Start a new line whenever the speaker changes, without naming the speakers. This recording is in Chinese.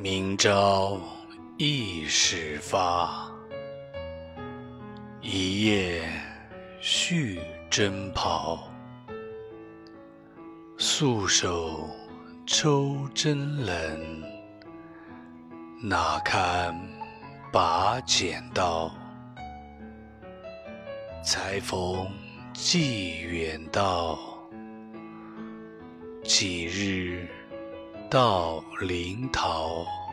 明朝易始发，一夜续征袍。素手抽针冷，哪堪把剪刀？才逢寄远道，几日到临洮。